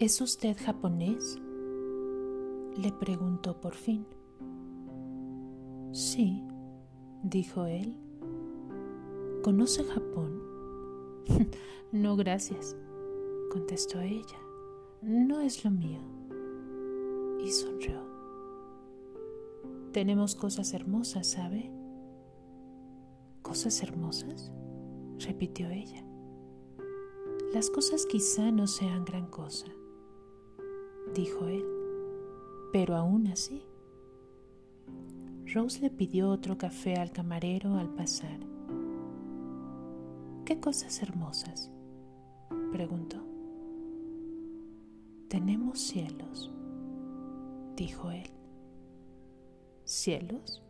¿Es usted japonés? Le preguntó por fin. Sí, dijo él. ¿Conoce Japón? no, gracias, contestó ella. No es lo mío. Y sonrió. Tenemos cosas hermosas, ¿sabe? ¿Cosas hermosas? repitió ella. Las cosas quizá no sean gran cosa, dijo él, pero aún así. Rose le pidió otro café al camarero al pasar. ¿Qué cosas hermosas? preguntó. Tenemos cielos, dijo él. ¿Cielos?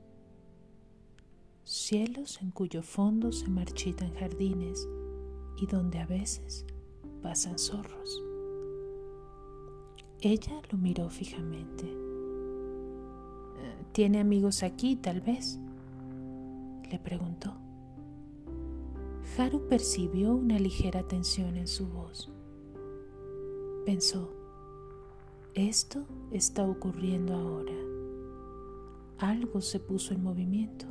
Cielos en cuyo fondo se marchitan jardines y donde a veces pasan zorros. Ella lo miró fijamente. ¿Tiene amigos aquí, tal vez? Le preguntó. Haru percibió una ligera tensión en su voz. Pensó, esto está ocurriendo ahora. Algo se puso en movimiento,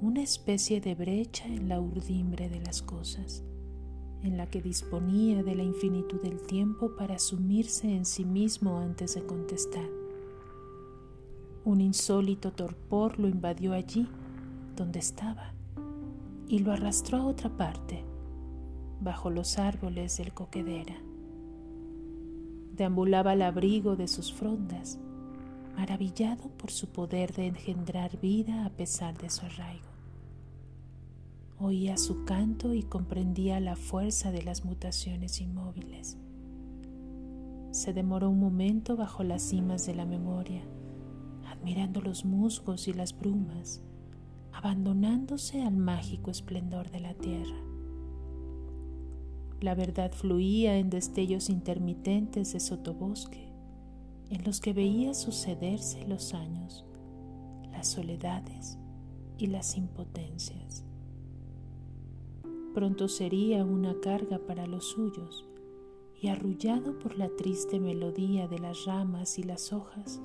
una especie de brecha en la urdimbre de las cosas, en la que disponía de la infinitud del tiempo para sumirse en sí mismo antes de contestar. Un insólito torpor lo invadió allí donde estaba y lo arrastró a otra parte, bajo los árboles del coquedera. Deambulaba al abrigo de sus frondas, maravillado por su poder de engendrar vida a pesar de su arraigo. Oía su canto y comprendía la fuerza de las mutaciones inmóviles. Se demoró un momento bajo las cimas de la memoria mirando los musgos y las brumas, abandonándose al mágico esplendor de la tierra. La verdad fluía en destellos intermitentes de sotobosque, en los que veía sucederse los años, las soledades y las impotencias. Pronto sería una carga para los suyos, y arrullado por la triste melodía de las ramas y las hojas,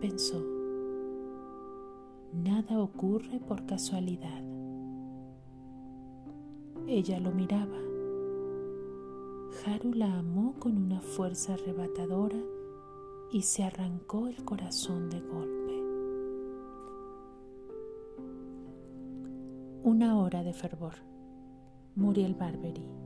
pensó, Nada ocurre por casualidad. Ella lo miraba. Haru la amó con una fuerza arrebatadora y se arrancó el corazón de golpe. Una hora de fervor. Muriel Barbery.